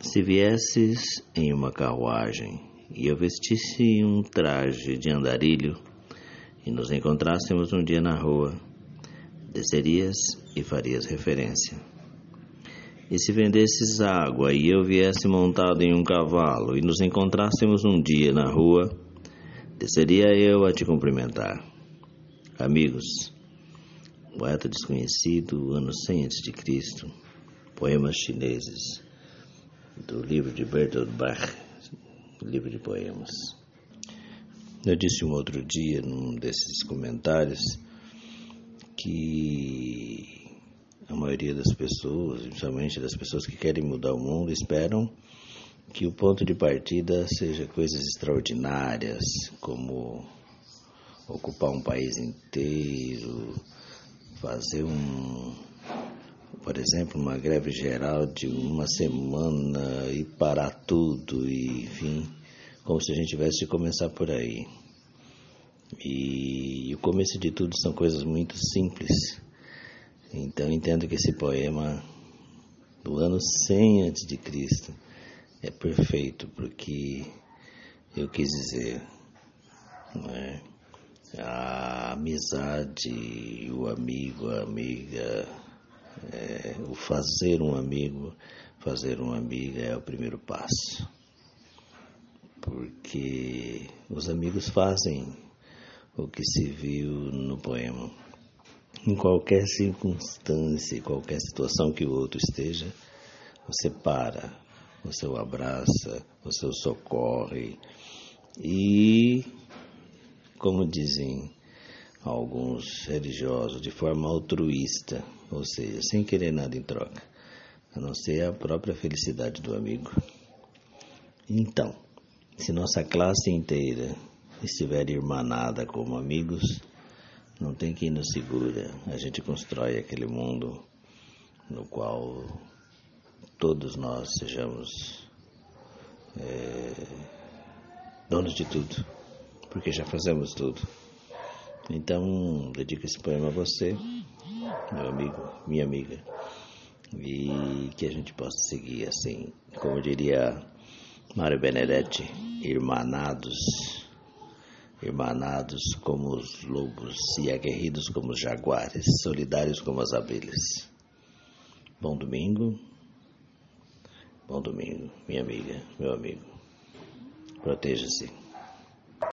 Se viesses em uma carruagem e eu vestisse um traje de andarilho e nos encontrássemos um dia na rua, descerias e farias referência. E se vendesses água e eu viesse montado em um cavalo e nos encontrássemos um dia na rua, desceria eu a te cumprimentar. Amigos, poeta desconhecido, ano 100 a.C., poemas chineses, do livro de Bertolt Brecht, livro de poemas. Eu disse um outro dia, num desses comentários, que a maioria das pessoas, principalmente das pessoas que querem mudar o mundo, esperam que o ponto de partida seja coisas extraordinárias, como ocupar um país inteiro, fazer um, por exemplo, uma greve geral de uma semana e parar tudo, e, enfim, como se a gente tivesse de começar por aí. E, e o começo de tudo são coisas muito simples. Então entendo que esse poema do ano 100 antes de Cristo é perfeito porque eu quis dizer, não é? a amizade, o amigo, a amiga, é, o fazer um amigo, fazer uma amiga é o primeiro passo. Porque os amigos fazem o que se viu no poema. Em qualquer circunstância, qualquer situação que o outro esteja, você para, você o abraça, você o socorre. E, como dizem alguns religiosos, de forma altruísta, ou seja, sem querer nada em troca, a não ser a própria felicidade do amigo. Então, se nossa classe inteira estiver irmanada como amigos, não tem quem nos segura. A gente constrói aquele mundo no qual todos nós sejamos é, donos de tudo, porque já fazemos tudo. Então, dedico esse poema a você, meu amigo, minha amiga, e que a gente possa seguir assim, como diria Mário Benedetti, irmanados, irmanados como os lobos e aguerridos como os jaguares, solidários como as abelhas. Bom domingo, bom domingo, minha amiga, meu amigo. Proteja-se.